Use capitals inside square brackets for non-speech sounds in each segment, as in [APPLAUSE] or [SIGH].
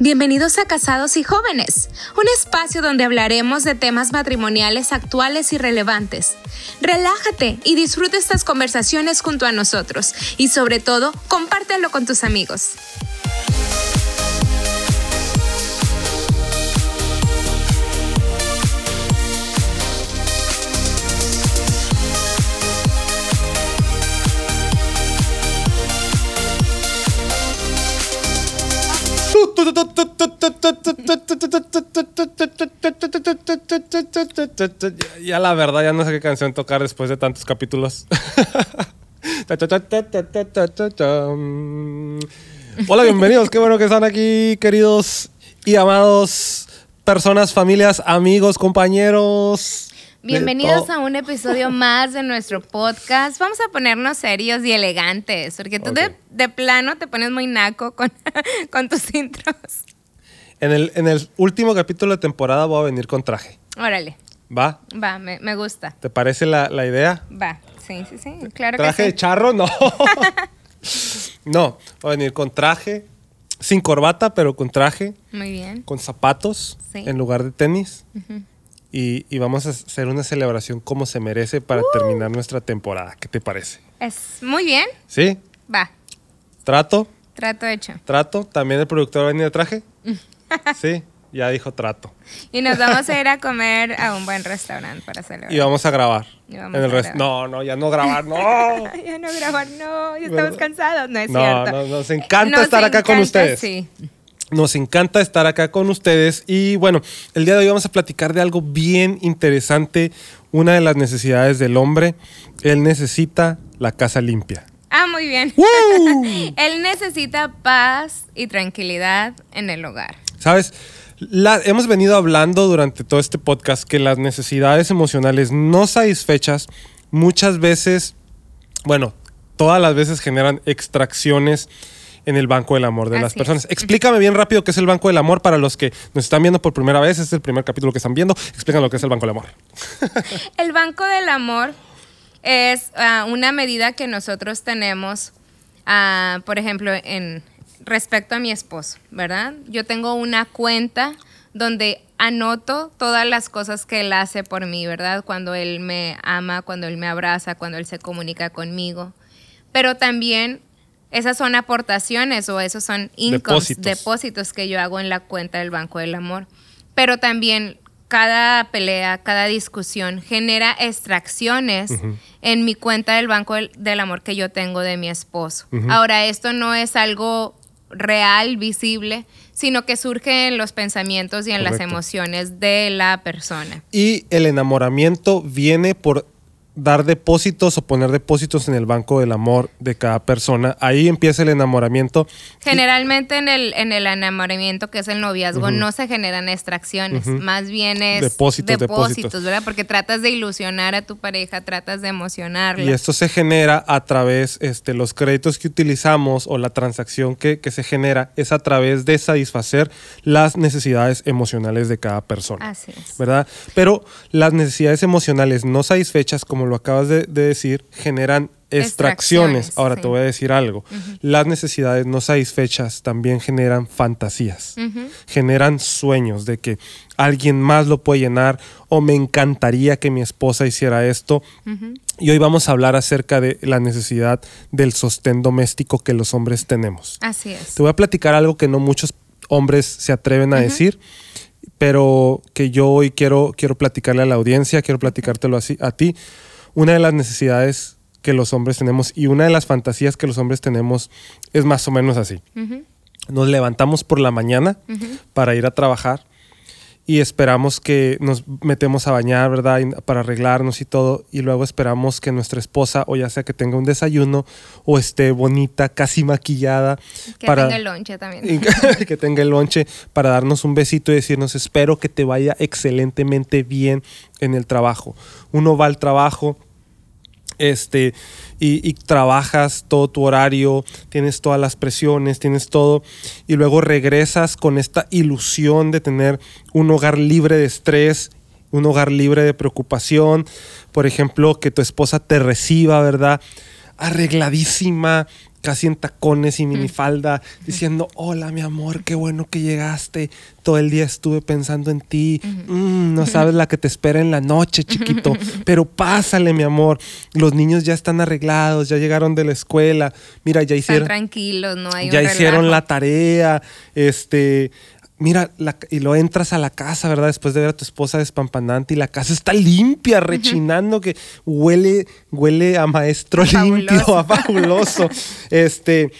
Bienvenidos a Casados y Jóvenes, un espacio donde hablaremos de temas matrimoniales actuales y relevantes. Relájate y disfruta estas conversaciones junto a nosotros y sobre todo, compártelo con tus amigos. Ya la verdad, ya no sé qué canción tocar después de tantos capítulos. Hola, bienvenidos. Qué bueno que están aquí, queridos y amados personas, familias, amigos, compañeros. Bienvenidos a un episodio más de nuestro podcast. Vamos a ponernos serios y elegantes, porque tú de, plano te pones muy naco con, [LAUGHS] con tus intros. En el, en el último capítulo de temporada voy a venir con traje. Órale. ¿Va? Va, me, gusta. ¿Te parece la, idea? Va, sí, sí, sí, claro ¿Traje que de charro? No. [LAUGHS] no, voy a venir con traje, sin corbata, pero con traje. Muy bien. Con zapatos en lugar de tenis y, vamos a hacer una celebración como se merece para uh. terminar nuestra temporada. ¿Qué te parece? Es muy bien. ¿Sí? Va. ¿Trato? Trato hecho. ¿Trato? ¿También el productor va a venir de traje? [LAUGHS] sí, ya dijo trato. Y nos vamos a ir a comer a un buen restaurante para celebrar. Y vamos a grabar. No, no, ya no grabar, no. [LAUGHS] ya no grabar, no. Ya estamos cansados. No es cierto. No, nos encanta estar acá con ustedes. Sí. Nos encanta estar acá con ustedes y bueno, el día de hoy vamos a platicar de algo bien interesante, una de las necesidades del hombre. Él necesita la casa limpia. Ah, muy bien. [LAUGHS] Él necesita paz y tranquilidad en el hogar. ¿Sabes? hemos venido hablando durante todo este podcast que las necesidades emocionales no satisfechas muchas veces, bueno, todas las veces generan extracciones en el Banco del Amor de las personas. Explícame bien rápido qué es el Banco del Amor para los que nos están viendo por primera vez. Este es el primer capítulo que están viendo. Explícanos lo que es el Banco del Amor. [LAUGHS] el Banco del Amor es ah, una medida que nosotros tenemos, ah, por ejemplo, en respecto a mi esposo, ¿verdad? Yo tengo una cuenta donde anoto todas las cosas que él hace por mí, ¿verdad? Cuando él me ama, cuando él me abraza, cuando él se comunica conmigo. Pero también esas son aportaciones o esos son incomes, depósitos. que yo hago en la cuenta del Banco del Amor. Pero también cada pelea, cada discusión genera extracciones en mi cuenta del Banco del, Amor que yo tengo de mi esposo. Ahora, esto no es algo real, visible, sino que surge en los pensamientos y en las emociones de la persona. Y el enamoramiento viene por dar depósitos o poner depósitos en el banco del amor de cada persona. Ahí empieza el enamoramiento. Generalmente en el, en el enamoramiento, que es el noviazgo, no se generan extracciones, más bien es depósitos, depósitos, ¿verdad? Porque tratas de ilusionar a tu pareja, tratas de emocionarla. Y esto se genera a través, este, los créditos que utilizamos o la transacción que, que se genera es a través de satisfacer las necesidades emocionales de cada persona. Así es. ¿Verdad? Pero las necesidades emocionales no satisfechas, como lo acabas de, decir, generan extracciones. Ahora te voy a decir algo. Las necesidades no satisfechas también generan fantasías, generan sueños de que alguien más lo puede llenar o me encantaría que mi esposa hiciera esto. Y hoy vamos a hablar acerca de la necesidad del sostén doméstico que los hombres tenemos. Así es. Te voy a platicar algo que no muchos hombres se atreven a decir pero que yo hoy quiero, quiero platicarle a la audiencia, quiero platicártelo así a ti una de las necesidades que los hombres tenemos y una de las fantasías que los hombres tenemos es más o menos así. Nos levantamos por la mañana para ir a trabajar y esperamos que nos metemos a bañar, ¿verdad? para arreglarnos y todo. Y luego esperamos que nuestra esposa, o ya sea que tenga un desayuno, o esté bonita, casi maquillada. Que tenga el lonche también. [LAUGHS] que tenga el lonche para darnos un besito y decirnos, espero que te vaya excelentemente bien en el trabajo. Uno va al trabajo este, y, trabajas todo tu horario, tienes todas las presiones, tienes todo, y luego regresas con esta ilusión de tener un hogar libre de estrés, un hogar libre de preocupación, por ejemplo, que tu esposa te reciba, ¿verdad? Arregladísima, casi en tacones y minifalda, diciendo, hola mi amor, qué bueno que llegaste, todo el día estuve pensando en ti, Mm, no sabes la que te espera en la noche, chiquito, [LAUGHS] pero pásale mi amor, los niños ya están arreglados, ya llegaron de la escuela, mira, ya Están hicieron, tranquilos, no hay ya un hicieron la tarea, este... Mira, la- y lo entras a la casa, ¿verdad? Después de ver a tu esposa despampanante y la casa está limpia, rechinando, que huele, huele a maestro [LAUGHS] Fabuloso. limpio, a fabuloso. Este,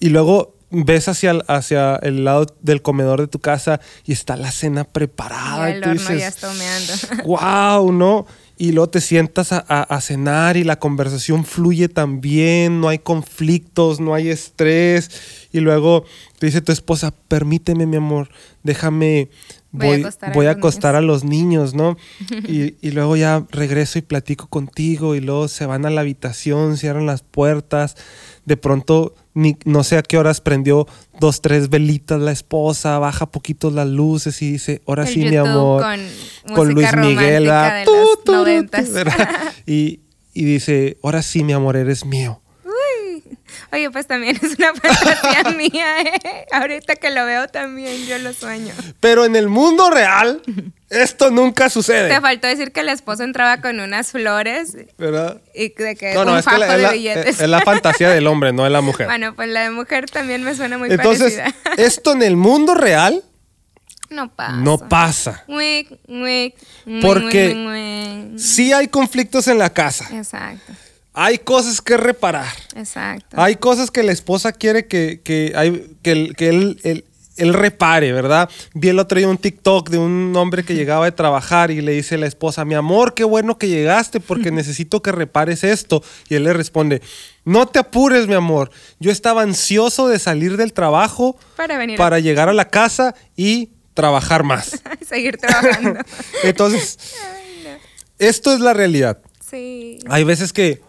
y luego ves hacia el, hacia el lado del comedor de tu casa y está la cena preparada. Ya y el tú horno ya dices, está humeando. wow, ¿no? Y luego te sientas a, a- cenar y la conversación fluye tan bien, no hay conflictos, no hay estrés. Y luego te dice tu esposa, permíteme, mi amor, déjame, Voy a acostar a voy a los acostar a los niños, ¿no? [LAUGHS] y, y luego ya regreso y platico contigo y luego se van a la habitación, cierran las puertas. De pronto, ni, no sé a qué horas prendió dos, tres velitas la esposa, baja poquito las luces y dice, ahora El sí, mi amor con con Luis Miguel. ¿verdad? [LAUGHS] Y, y dice, ahora sí, mi amor, eres mío. Oye, pues también es una [LAUGHS] fantasía [LAUGHS] mía, ¿eh? Ahorita que lo veo también, yo lo sueño. Pero en el mundo real, esto nunca Te sucede. faltó decir que el esposo entraba con unas flores ¿Verdad? y de que No, no, un es que fajo es, de la, billetes. es la fantasía del hombre, no de la mujer. Bueno, pues la de mujer también me suena muy Entonces, parecida. [LAUGHS] esto en el mundo real No pasa. no pasa. Porque-. Sí hay conflictos en la casa. Exacto, Hay cosas que reparar. exacto. Hay cosas que la esposa quiere que, que, hay, que, el- que él, él- él repare, ¿verdad? Vi el otro día un TikTok de un hombre que llegaba de trabajar y le dice a la esposa, mi amor, qué bueno que llegaste porque necesito que repares esto. Y él le responde, no te apures, mi amor. Yo estaba ansioso de salir del trabajo Para venir para llegar a la casa y trabajar más. [LAUGHS] seguir trabajando. [LAUGHS] Entonces, esto es la realidad. sí. Hay veces que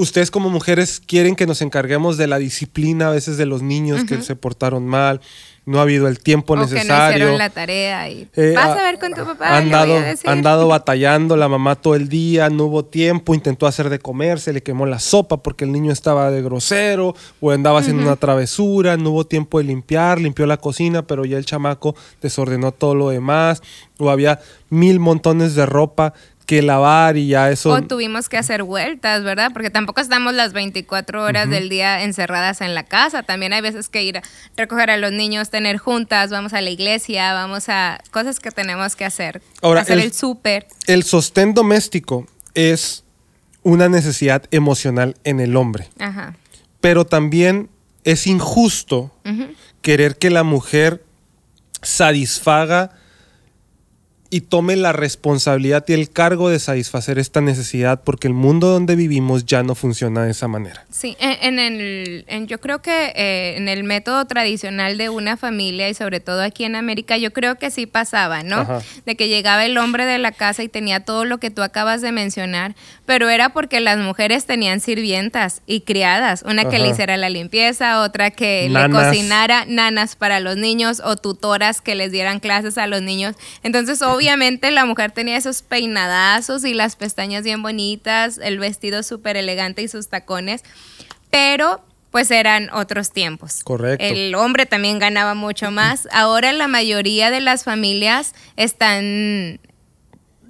ustedes como mujeres quieren que nos encarguemos de la disciplina a veces de los niños que se portaron mal, no ha habido el tiempo o que no necesario. hicieron la tarea y Eh, vas a ver con tu papá. Han dado, han dado batallando la mamá todo el día, no hubo tiempo, intentó hacer de comer, se le quemó la sopa porque el niño estaba de grosero o andaba haciendo una travesura, no hubo tiempo de limpiar, limpió la cocina, pero ya el chamaco desordenó todo lo demás, o había mil montones de ropa que lavar y ya eso... O tuvimos que hacer vueltas, ¿verdad? Porque tampoco estamos las 24 horas del día encerradas en la casa. También hay veces que ir a recoger a los niños, tener juntas, vamos a la iglesia, vamos a cosas que tenemos que hacer. Ahora, hacer el- el, súper. El sostén doméstico es una necesidad emocional en el hombre, Ajá. pero también es injusto querer que la mujer satisfaga y tome la responsabilidad y el cargo de satisfacer esta necesidad porque el mundo donde vivimos ya no funciona de esa manera. Sí, en, en el, en- yo creo que eh, en el método tradicional de una familia y sobre todo aquí en América, yo creo que sí pasaba, ¿no? Ajá. De que llegaba el hombre de la casa y tenía todo lo que tú acabas de mencionar, pero era porque las mujeres tenían sirvientas y criadas, una que le Ajá. hiciera la limpieza, otra que Nanas. le cocinara, nanas para los niños o tutoras que les dieran clases a los niños. Entonces, obviamente la mujer tenía esos peinadazos y las pestañas bien bonitas, el vestido súper elegante y sus tacones, pero pues eran otros tiempos. Correcto. El hombre también ganaba mucho más. Ahora la mayoría de las familias están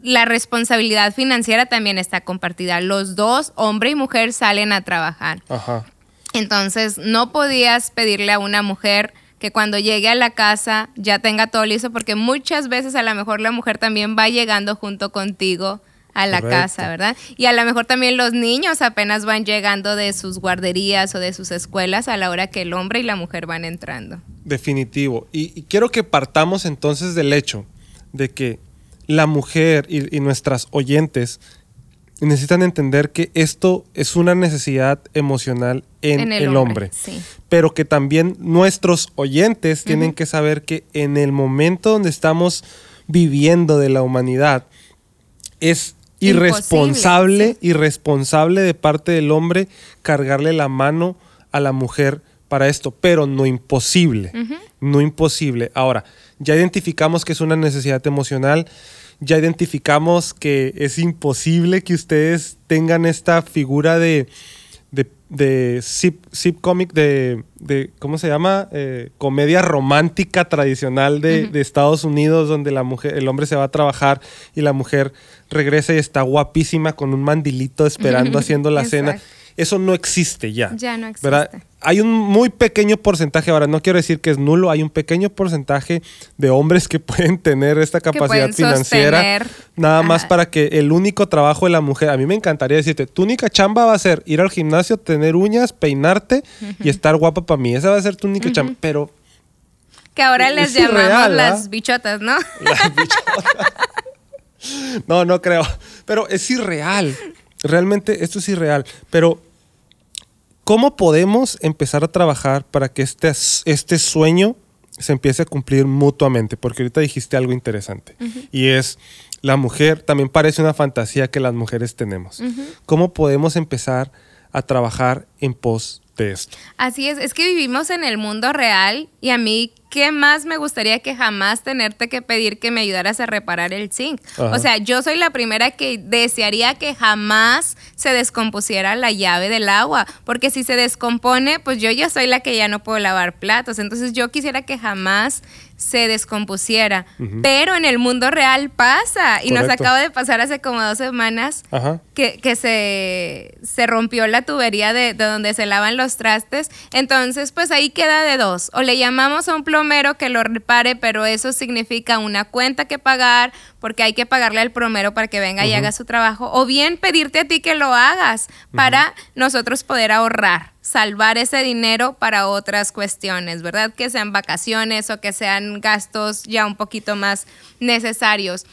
la responsabilidad financiera también está compartida. Los dos, hombre y mujer, salen a trabajar. Ajá. Entonces, no podías pedirle a una mujer que cuando llegue a la casa ya tenga todo listo, porque muchas veces a lo mejor la mujer también va llegando junto contigo a la Correcto. casa, ¿verdad? Y a lo mejor también los niños apenas van llegando de sus guarderías o de sus escuelas a la hora que el hombre y la mujer van entrando. Definitivo. Y, y quiero que partamos entonces del hecho de que la mujer y, y nuestras oyentes necesitan entender que esto es una necesidad emocional en, el, hombre. Sí. Pero que también nuestros oyentes tienen que saber que en el momento donde estamos viviendo de la humanidad es irresponsable, irresponsable de parte del hombre cargarle la mano a la mujer para esto, pero no imposible, no imposible. Ahora, ya identificamos que es una necesidad emocional, ya identificamos que es imposible que ustedes tengan esta figura de, de, de zip, zip comic de, de, ¿cómo se llama? Eh, comedia romántica tradicional de, de Estados Unidos, donde la mujer, el hombre se va a trabajar y la mujer regresa y está guapísima con un mandilito esperando haciendo la cena. Eso no existe ya. Ya no existe. ¿verdad? Hay un muy pequeño porcentaje, ahora no quiero decir que es nulo, hay un pequeño porcentaje de hombres que [LAUGHS] pueden tener esta capacidad financiera, sostener. nada más para que el único trabajo de la mujer, a mí me encantaría decirte, tu única chamba va a ser ir al gimnasio, tener uñas, peinarte y estar guapa para mí, esa va a ser tu única chamba, pero Que ahora Es les llamamos las bichotas, ¿no? [LAUGHS] La bichota. [LAUGHS] no, no creo. Pero es irreal. Realmente esto es irreal. Pero, ¿cómo podemos empezar a trabajar para que este, este sueño se empiece a cumplir mutuamente? Porque ahorita dijiste algo interesante. Y es, la mujer, también parece una fantasía que las mujeres tenemos. ¿Cómo podemos empezar a trabajar en pos de esto? Así es, es que vivimos en el mundo real y a mí, ¿qué más me gustaría que jamás tenerte que pedir que me ayudaras a reparar el zinc? Ajá. O sea, yo soy la primera que desearía que jamás se descompusiera la llave del agua, porque si se descompone, pues yo ya soy la que ya no puedo lavar platos, entonces yo quisiera que jamás se descompusiera, pero en el mundo real pasa y nos acaba de pasar hace como dos semanas Ajá. que, que se, se rompió la tubería de, de donde se lavan los trastes. Entonces, pues ahí queda de dos. O le llamamos a un plomero que lo repare, pero eso significa una cuenta que pagar, porque hay que pagarle al plomero para que venga y haga su trabajo. O bien pedirte a ti que lo hagas para nosotros poder ahorrar, salvar ese dinero para otras cuestiones, ¿verdad? Que sean vacaciones o que sean gastos ya un poquito más necesarios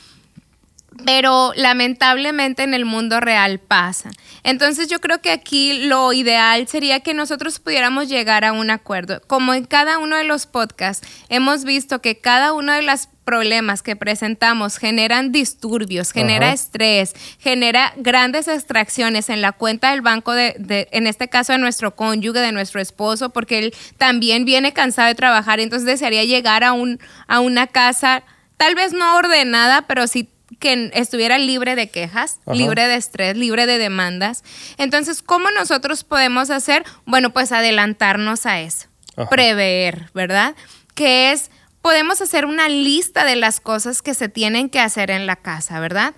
pero lamentablemente en el mundo real pasa. Entonces yo creo que aquí lo ideal sería que nosotros pudiéramos llegar a un acuerdo. Como en cada uno de los podcasts hemos visto que cada uno de los problemas que presentamos generan disturbios, genera Ajá. estrés, genera grandes extracciones en la cuenta del banco de, de- en este caso de nuestro cónyuge, de nuestro esposo, porque él también viene cansado de trabajar, entonces desearía llegar a, un, a una casa tal vez no ordenada, pero sí que estuviera libre de quejas, Ajá. libre de estrés, libre de demandas. Entonces, ¿cómo nosotros podemos hacer? Bueno, pues adelantarnos a eso, Ajá. prever, ¿verdad? Que es, podemos hacer una lista de las cosas que se tienen que hacer en la casa, ¿verdad?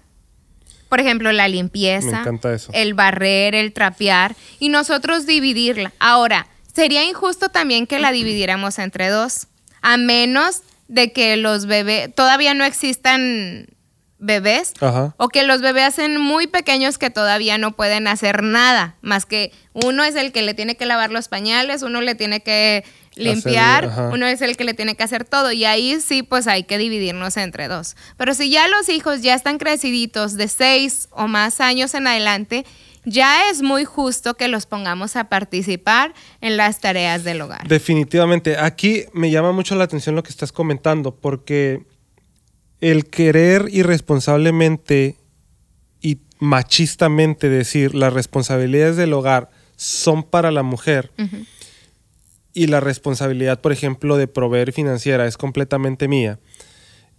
Por ejemplo, la limpieza, Me encanta eso. el barrer, el trapear y nosotros dividirla. Ahora, sería injusto también que la dividiéramos entre dos, a menos de que los bebés todavía no existan bebés Ajá. o que los bebés hacen muy pequeños que todavía no pueden hacer nada, más que uno es el que le tiene que lavar los pañales, uno le tiene que limpiar, uno es el que le tiene que hacer todo y ahí sí pues hay que dividirnos entre dos. Pero si ya los hijos ya están creciditos de seis o más años en adelante, ya es muy justo que los pongamos a participar en las tareas del hogar. Definitivamente. Aquí me llama mucho la atención lo que estás comentando, porque el querer irresponsablemente y machistamente decir las responsabilidades del hogar son para la mujer y la responsabilidad, por ejemplo, de proveer financiera es completamente mía,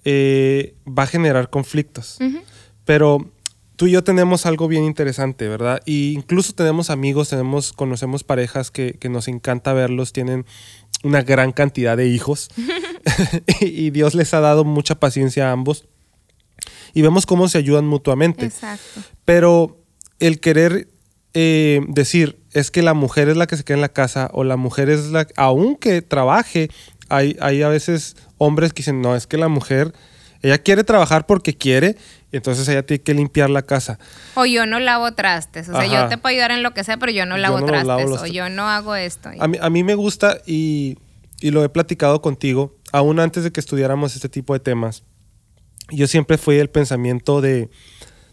eh, va a generar conflictos. Pero tú y yo tenemos algo bien interesante, ¿verdad? Y incluso tenemos amigos, tenemos, conocemos parejas que, que nos encanta verlos, tienen una gran cantidad de hijos [LAUGHS] y Dios les ha dado mucha paciencia a ambos y vemos cómo se ayudan mutuamente. Exacto. Pero el querer eh, decir es que la mujer es la que se queda en la casa o la mujer es la aunque trabaje, hay, hay a veces hombres que dicen, no, es que la mujer, ella quiere trabajar porque quiere, y entonces ella tiene que limpiar la casa. O yo no lavo trastes, o sea, Ajá. yo te puedo ayudar en lo que sea, pero yo no Yo lavo no los trastes, lavo o yo no hago esto. A mí, a mí me gusta y, y lo he platicado contigo, aún antes de que estudiáramos este tipo de temas. Yo siempre fui el pensamiento de,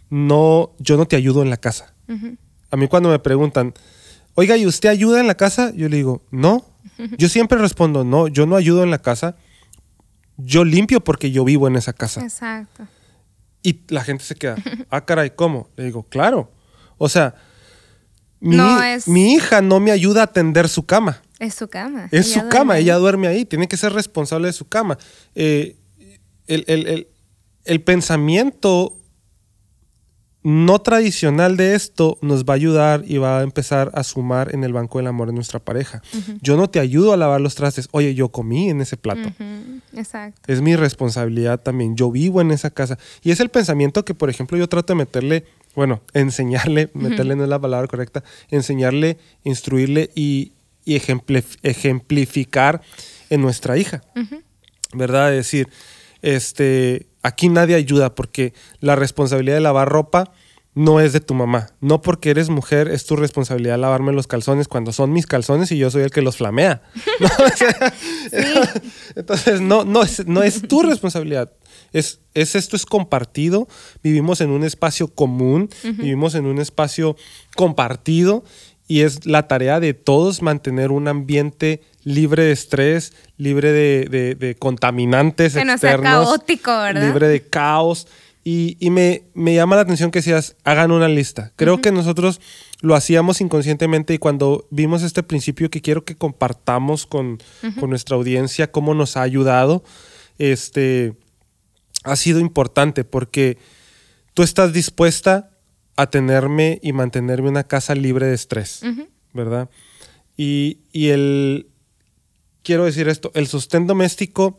no, yo no te ayudo en la casa. A mí cuando me preguntan, oiga, ¿y usted ayuda en la casa? Yo le digo, no. Yo siempre respondo, no, yo no ayudo en la casa. Yo limpio porque yo vivo en esa casa. Exacto. Y la gente se queda, ah, caray, ¿cómo? Le digo, claro. O sea, mi, No es- mi hija no me ayuda a tender su cama. Es su cama. Es Ella su cama, ella duerme ahí, tiene que ser responsable de su cama. Eh, el, el- el- el pensamiento no tradicional de esto nos va a ayudar y va a empezar a sumar en el banco del amor de nuestra pareja. Yo no te ayudo a lavar los trastes. Oye, yo comí en ese plato. Exacto. Es mi responsabilidad también. Yo vivo en esa casa. Y es el pensamiento que, por ejemplo, yo trato de meterle, bueno, [LAUGHS] enseñarle, meterle no es la palabra correcta, enseñarle, instruirle y, y ejemplif- ejemplificar en nuestra hija. ¿Verdad? Es decir, este, aquí nadie ayuda porque la responsabilidad de lavar ropa no es de tu mamá. No porque eres mujer es tu responsabilidad lavarme los calzones cuando son mis calzones y yo soy el que los flamea. ¿no? [LAUGHS] O sea, [LAUGHS] Entonces, no, no, es, no es tu responsabilidad. Es, es esto es compartido. Vivimos en un espacio común, vivimos en un espacio compartido y es la tarea de todos mantener un ambiente libre de estrés, libre de, de- de contaminantes Que no sea externos, caótico, ¿verdad? libre de caos. Y, y me, me llama la atención que decías, hagan una lista. Creo que nosotros lo hacíamos inconscientemente y cuando vimos este principio que quiero que compartamos con, con nuestra audiencia, cómo nos ha ayudado, este, ha sido importante porque tú estás dispuesta a tenerme y mantenerme una casa libre de estrés, ¿verdad? Y, y el, quiero decir esto, el sostén doméstico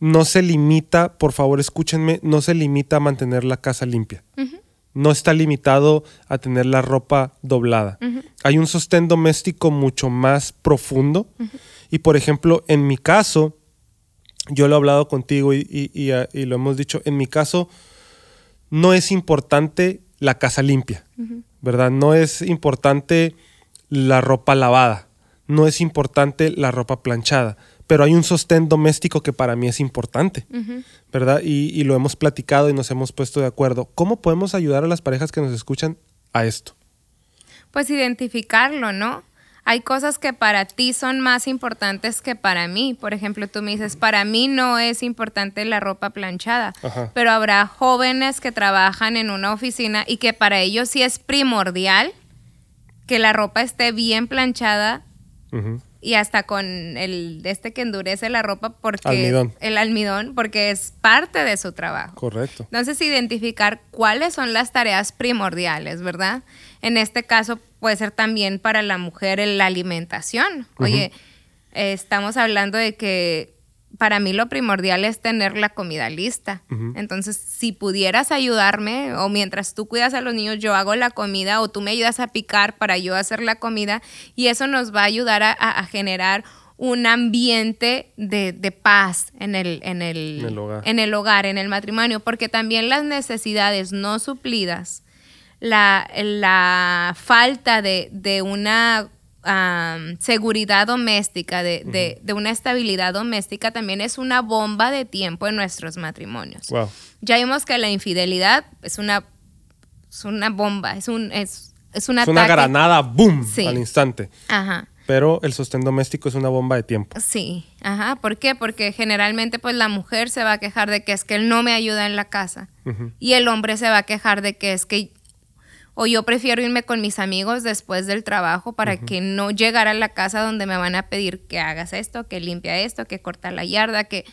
no se limita, por favor escúchenme, no se limita a mantener la casa limpia. No está limitado a tener la ropa doblada. Hay un sostén doméstico mucho más profundo. Y por ejemplo, en mi caso, yo lo he hablado contigo y, y- y, y lo hemos dicho, en mi caso, no es importante la casa limpia, ¿verdad? No es importante la ropa lavada, no es importante la ropa planchada, pero hay un sostén doméstico que para mí es importante, ¿verdad? Y, y lo hemos platicado y nos hemos puesto de acuerdo. ¿Cómo podemos ayudar a las parejas que nos escuchan a esto? Pues identificarlo, ¿no? Hay cosas que para ti son más importantes que para mí. Por ejemplo, tú me dices, para mí no es importante la ropa planchada, Ajá. pero habrá jóvenes que trabajan en una oficina y que para ellos sí es primordial que la ropa esté bien planchada. Y hasta con el de este que endurece la ropa porque Almidón. el almidón porque es parte de su trabajo. Correcto. Entonces, identificar cuáles son las tareas primordiales, ¿verdad? En este caso puede ser también para la mujer la alimentación. Oye, eh, estamos hablando de que para mí lo primordial es tener la comida lista. Entonces, si pudieras ayudarme o mientras tú cuidas a los niños, yo hago la comida o tú me ayudas a picar para yo hacer la comida y eso nos va a ayudar a, a- a generar un ambiente de, de paz en el, en el, En el hogar. en el hogar, en el matrimonio, porque también las necesidades no suplidas, la, la falta de, de una seguridad doméstica, de, de- de una estabilidad doméstica, también es una bomba de tiempo en nuestros matrimonios. Wow. Ya vimos que la infidelidad es una, es una bomba, es un, es, es un Es ataque. una granada, boom, Sí. al instante. Ajá. Pero el sostén doméstico es una bomba de tiempo. Sí, ajá. ¿Por qué? Porque generalmente pues la mujer se va a quejar de que es que él no me ayuda en la casa y el hombre se va a quejar de que es que o yo prefiero irme con mis amigos después del trabajo para que no llegar a la casa donde me van a pedir que hagas esto, que limpia esto, que corta la yarda, que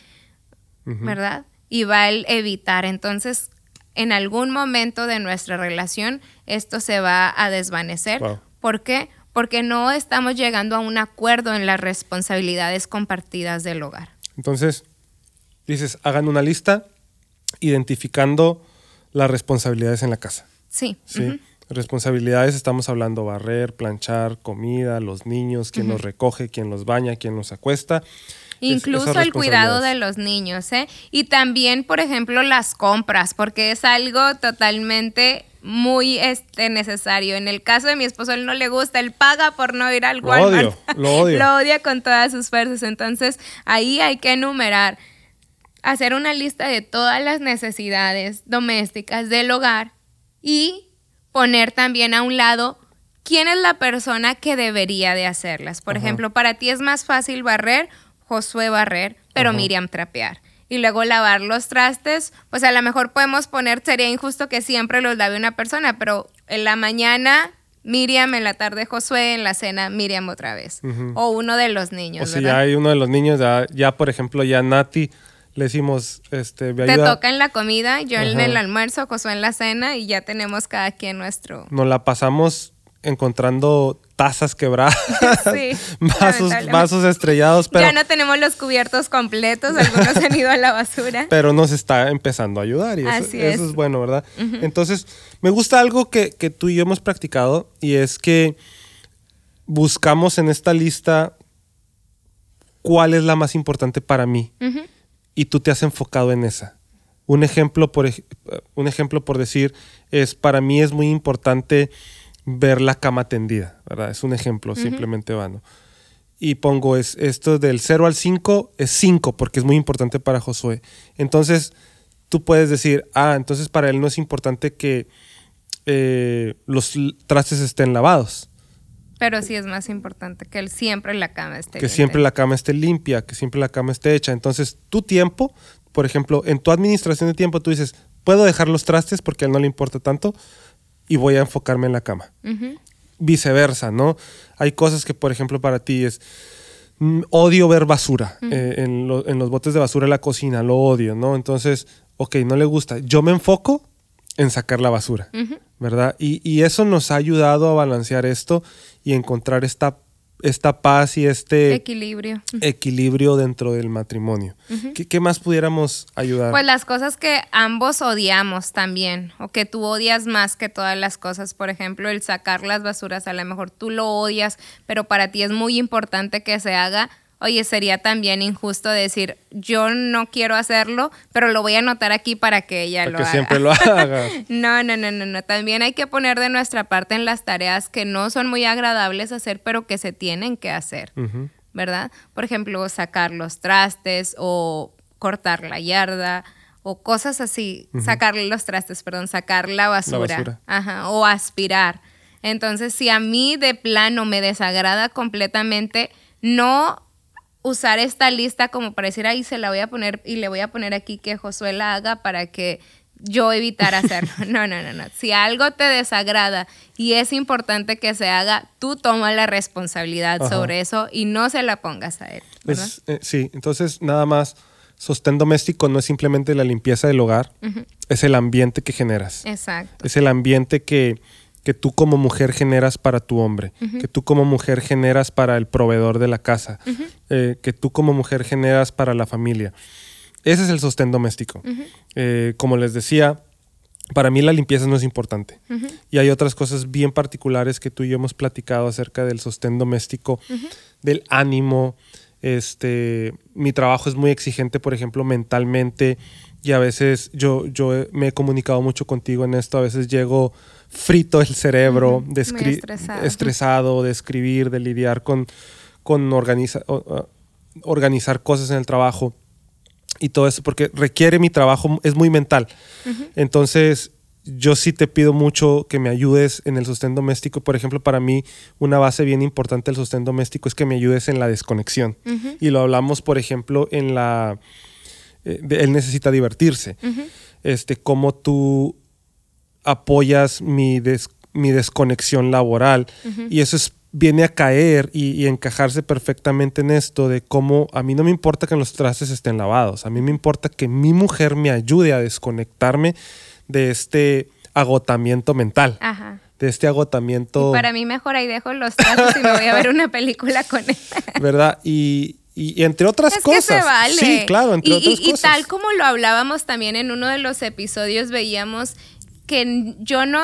¿verdad? Y va a evitar. Entonces, en algún momento de nuestra relación, esto se va a desvanecer. Wow. ¿Por qué? Porque no estamos llegando a un acuerdo en las responsabilidades compartidas del hogar. Entonces, dices, hagan una lista identificando las responsabilidades en la casa. Sí. ¿sí? Responsabilidades, estamos hablando barrer, planchar, comida, los niños, quién los recoge, quién los baña, quién los acuesta. Es- Incluso el cuidado de los niños, ¿eh? Y también, por ejemplo, las compras, porque es algo totalmente muy este, necesario. En el caso de mi esposo, él no le gusta, él paga por no ir al Lo Walmart. odio, [LAUGHS] lo odio. lo odia con todas sus fuerzas. Entonces, ahí hay que enumerar, hacer una lista de todas las necesidades domésticas del hogar y poner también a un lado quién es la persona que debería de hacerlas. Por Ajá. ejemplo, para ti es más fácil barrer, Josué barrer, pero Ajá. Miriam trapear. Y luego lavar los trastes, pues a lo mejor podemos poner, sería injusto que siempre los lave una persona, pero en la mañana Miriam, en la tarde Josué, en la cena Miriam otra vez. O uno de los niños, O si ¿verdad? ya hay uno de los niños, ya, ya, por ejemplo, ya Nati Le decimos, este, me Te toca en la comida, yo en el almuerzo, Josué en la cena y ya tenemos cada quien nuestro... Nos la pasamos encontrando tazas quebradas, [LAUGHS] Sí, [LAUGHS] vasos, estrellados, pero, ya no tenemos los cubiertos completos, algunos han ido a la basura. [LAUGHS] pero nos está empezando a ayudar y eso, Así eso es. es bueno, ¿verdad? Entonces, me gusta algo que, que tú y yo hemos practicado y es que buscamos en esta lista cuál es la más importante para mí Ujú. Y tú te has enfocado en esa. Un ejemplo, por, un ejemplo por decir es, para mí es muy importante ver la cama tendida, ¿verdad? Es un ejemplo simplemente vano. Y pongo, es, esto del 0 al 5 es 5 porque es muy importante para Josué. Entonces, tú puedes decir, ah, entonces para él no es importante que eh, los trastes estén lavados, Pero sí es más importante que él siempre la cama esté que siempre la cama esté limpia, que siempre la cama esté hecha. Entonces, tu tiempo, por ejemplo, en tu administración de tiempo, tú dices, puedo dejar los trastes porque a él no le importa tanto y voy a enfocarme en la cama. Viceversa, ¿no? Hay cosas que, por ejemplo, para ti es, mm, odio ver basura eh, en, lo- en los botes de basura de la cocina, lo odio, ¿no? Entonces, ok, no le gusta. Yo me enfoco en sacar la basura, ¿verdad? Y, y eso nos ha ayudado a balancear esto y encontrar esta, esta paz y este Equilibrio. equilibrio dentro del matrimonio. ¿Qué, qué más pudiéramos ayudar? Pues las cosas que ambos odiamos también, o que tú odias más que todas las cosas. Por ejemplo, el sacar las basuras, a lo mejor tú lo odias, pero para ti es muy importante que se haga. Oye, sería también injusto decir, yo no quiero hacerlo, pero lo voy a anotar aquí para que ella Para lo que haga. siempre lo [LAUGHS] hagas. No, no, no, no, no. También hay que poner de nuestra parte en las tareas que no son muy agradables hacer, pero que se tienen que hacer. ¿verdad? Por ejemplo, sacar los trastes o cortar la yarda o cosas así, sacar los trastes, perdón, sacar la basura, basura. Ajá, o aspirar. Entonces, si a mí de plano me desagrada completamente, no usar esta lista como para decir, ahí se la voy a poner y le voy a poner aquí que Josué la haga para que yo evitar hacerlo. [LAUGHS] No, no, no, no. Si algo te desagrada y es importante que se haga, tú toma la responsabilidad Ajá. sobre eso y no se la pongas a él. ¿verdad? Es, eh, sí, entonces nada más, sostén doméstico no es simplemente la limpieza del hogar, es el ambiente que generas. Exacto. Es el ambiente que, que tú como mujer generas para tu hombre, que tú como mujer generas para el proveedor de la casa, eh, que tú como mujer generas para la familia. Ese es el sostén doméstico. Eh, como les decía, para mí la limpieza no es importante. Y hay otras cosas bien particulares que tú y yo hemos platicado acerca del sostén doméstico, del ánimo. Este, mi trabajo es muy exigente, por ejemplo, mentalmente. Y a veces yo, yo he- me he comunicado mucho contigo en esto. A veces llego frito el cerebro, de Muy escri- estresado. estresado, de escribir, de lidiar con, con organiza- organizar cosas en el trabajo y todo eso, porque requiere mi trabajo, es muy mental. Entonces, yo sí te pido mucho que me ayudes en el sostén doméstico. Por ejemplo, para mí, una base bien importante del sostén doméstico es que me ayudes en la desconexión. Y lo hablamos, por ejemplo, en la... eh, él necesita divertirse. Este, cómo tú apoyas mi, des- mi desconexión laboral. Y eso es, viene a caer y, y encajarse perfectamente en esto de cómo a mí no me importa que los trastes estén lavados, a mí me importa que mi mujer me ayude a desconectarme de este agotamiento mental, Ajá. de este agotamiento, Y para mí mejor ahí dejo los trastes y me voy a ver una película con él. [LAUGHS] ¿verdad? Y, y- y entre otras es cosas. que se vale. Sí, claro, entre y, otras y- y cosas. tal como lo hablábamos también en uno de los episodios, veíamos que yo no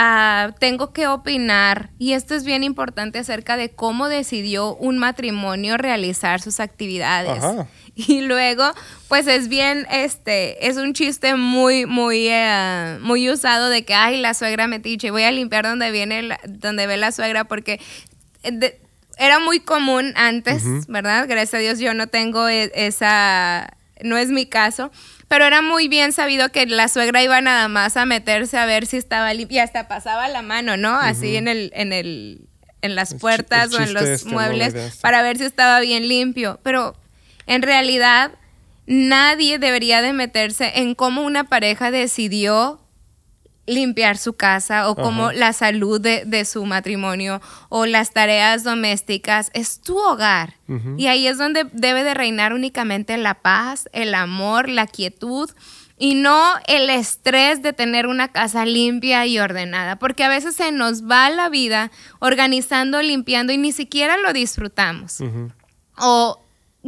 ah, tengo que opinar, y esto es bien importante acerca de cómo decidió un matrimonio realizar sus actividades. Ajá. [LAUGHS] Y luego, pues es bien, este, es un chiste muy, muy, eh, muy usado de que, ay, la suegra metiche, voy a limpiar donde viene, la- donde ve la suegra, porque eh, de- era muy común antes, ¿verdad? Gracias a Dios yo no tengo e- esa, no es mi caso, pero era muy bien sabido que la suegra iba nada más a meterse a ver si estaba limpia, hasta pasaba la mano, ¿no? Así en el, en el, en las puertas o en los este, muebles para ver si estaba bien limpio, pero en realidad nadie debería de meterse en cómo una pareja decidió limpiar su casa o como la salud de, su matrimonio o las tareas domésticas, es tu hogar. Y ahí es donde debe de reinar únicamente la paz, el amor, la quietud y no el estrés de tener una casa limpia y ordenada, porque a veces se nos va la vida organizando, limpiando y ni siquiera lo disfrutamos. O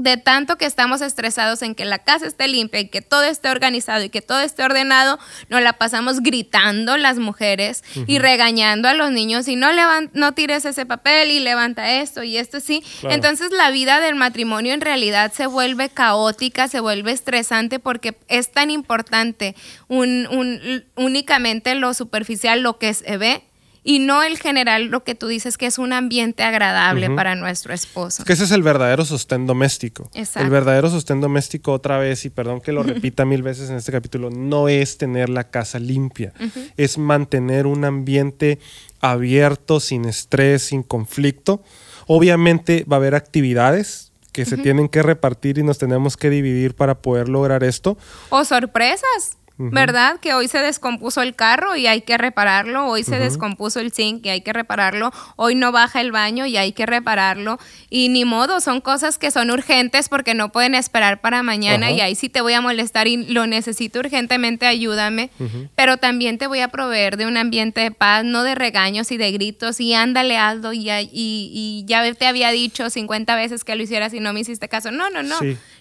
de tanto que estamos estresados en que la casa esté limpia y que todo esté organizado y que todo esté ordenado, nos la pasamos gritando las mujeres y regañando a los niños y no, no tires ese papel y levanta esto y esto sí. Entonces la vida del matrimonio en realidad se vuelve caótica, se vuelve estresante porque es tan importante un, únicamente lo superficial, lo que se ve y no el general, lo que tú dices que es un ambiente agradable para nuestro esposo. Que ese es el verdadero sostén doméstico. Exacto. El verdadero sostén doméstico, otra vez, y perdón que lo [LAUGHS] repita mil veces en este capítulo, no es tener la casa limpia, es mantener un ambiente abierto, sin estrés, sin conflicto. Obviamente va a haber actividades que se tienen que repartir y nos tenemos que dividir para poder lograr esto. O sorpresas. ¿Verdad? Que hoy se descompuso el carro y hay que repararlo, hoy se descompuso el zinc y hay que repararlo, hoy no baja el baño y hay que repararlo. Y ni modo, son cosas que son urgentes porque no pueden esperar para mañana y ahí sí te voy a molestar y lo necesito urgentemente, ayúdame. Pero también te voy a proveer de un ambiente de paz, no de regaños y de gritos y ándale, Aldo, y, y, y ya te había dicho 50 veces que lo hicieras y no me hiciste caso. No, no, no.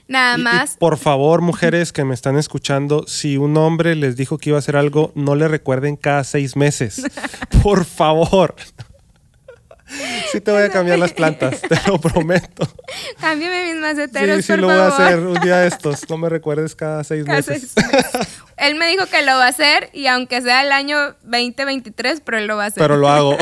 Nada más. por favor, mujeres que me están escuchando, si un hombre les dijo que iba a hacer algo, no le recuerden cada seis meses. [LAUGHS] por favor. Sí te voy a cambiar las plantas, te lo [LAUGHS] prometo. Cámbiame mis maceteros, Sí, sí lo voy a hacer un día de estos. No me recuerdes cada seis meses. Él me dijo que lo va a hacer y aunque sea el año 2023, pero él lo va a hacer. Pero lo hago.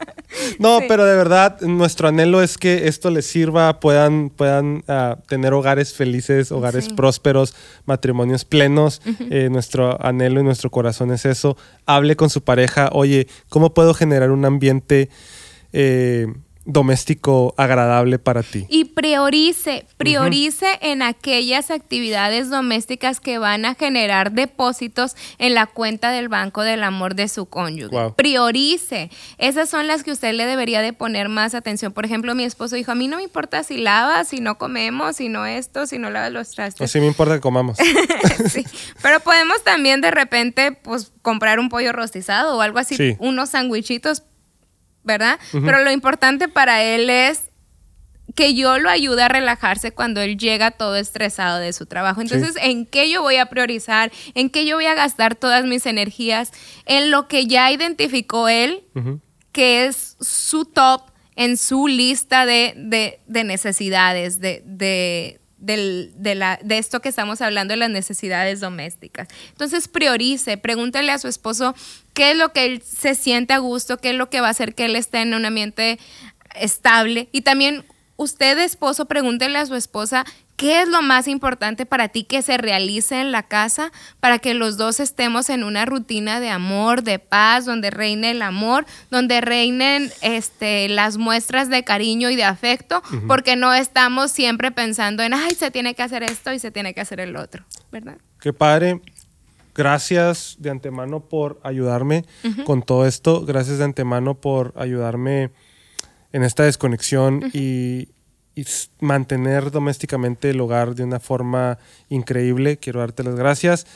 [LAUGHS] no, pero de verdad, nuestro anhelo es que esto les sirva, puedan, puedan ah, tener hogares felices, hogares prósperos, matrimonios plenos. Eh, nuestro anhelo y nuestro corazón es eso. Hable con su pareja, oye, ¿cómo puedo generar un ambiente eh, doméstico agradable para ti. Y priorice, priorice en aquellas actividades domésticas que van a generar depósitos en la cuenta del banco del amor de su cónyuge. Priorice. Esas son las que usted le debería de poner más atención. Por ejemplo, mi esposo dijo, a mí no me importa si lavas, si no comemos, si no esto, si no lavas los trastes. Así me importa que comamos. [LAUGHS] sí. Pero podemos también de repente, pues, comprar un pollo rostizado o algo así, unos sandwichitos ¿verdad? Pero lo importante para él es que yo lo ayude a relajarse cuando él llega todo estresado de su trabajo. Entonces, ¿en qué yo voy a priorizar? ¿En qué yo voy a gastar todas mis energías? En lo que ya identificó él, que es su top en su lista de, necesidades, de, de, la, de esto que estamos hablando de las necesidades domésticas. Entonces priorice, pregúntele a su esposo qué es lo que él se siente a gusto, qué es lo que va a hacer que él esté en un ambiente estable. Y también usted, esposo, pregúntele a su esposa ¿Qué es lo más importante para ti que se realice en la casa para que los dos estemos en una rutina de amor, de paz, donde reine el amor, donde reinen este, las muestras de cariño y de afecto, porque no estamos siempre pensando en, ay, se tiene que hacer esto y se tiene que hacer el otro, ¿verdad? Qué padre. Gracias de antemano por ayudarme con todo esto. Gracias de antemano por ayudarme en esta desconexión y y mantener domésticamente el hogar de una forma increíble. Quiero darte las gracias.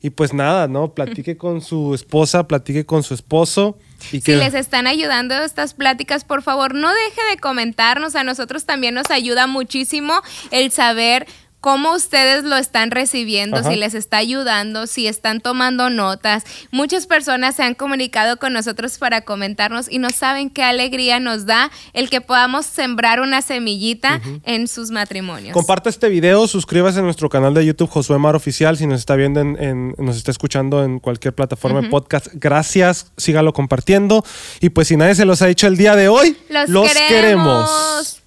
Y pues nada, ¿no? Platique [LAUGHS] con su esposa, platique con su esposo. Y si les están ayudando estas pláticas, por favor, no deje de comentarnos. A nosotros también nos ayuda muchísimo el saber cómo ustedes lo están recibiendo, si les está ayudando, si están tomando notas. Muchas personas se han comunicado con nosotros para comentarnos y no saben qué alegría nos da el que podamos sembrar una semillita en sus matrimonios. Comparte este video, suscríbase a nuestro canal de YouTube Josué Mar Oficial si nos está viendo, en, nos está escuchando en cualquier plataforma de podcast. Gracias, sígalo compartiendo. Y pues si nadie se los ha dicho el día de hoy, los, queremos.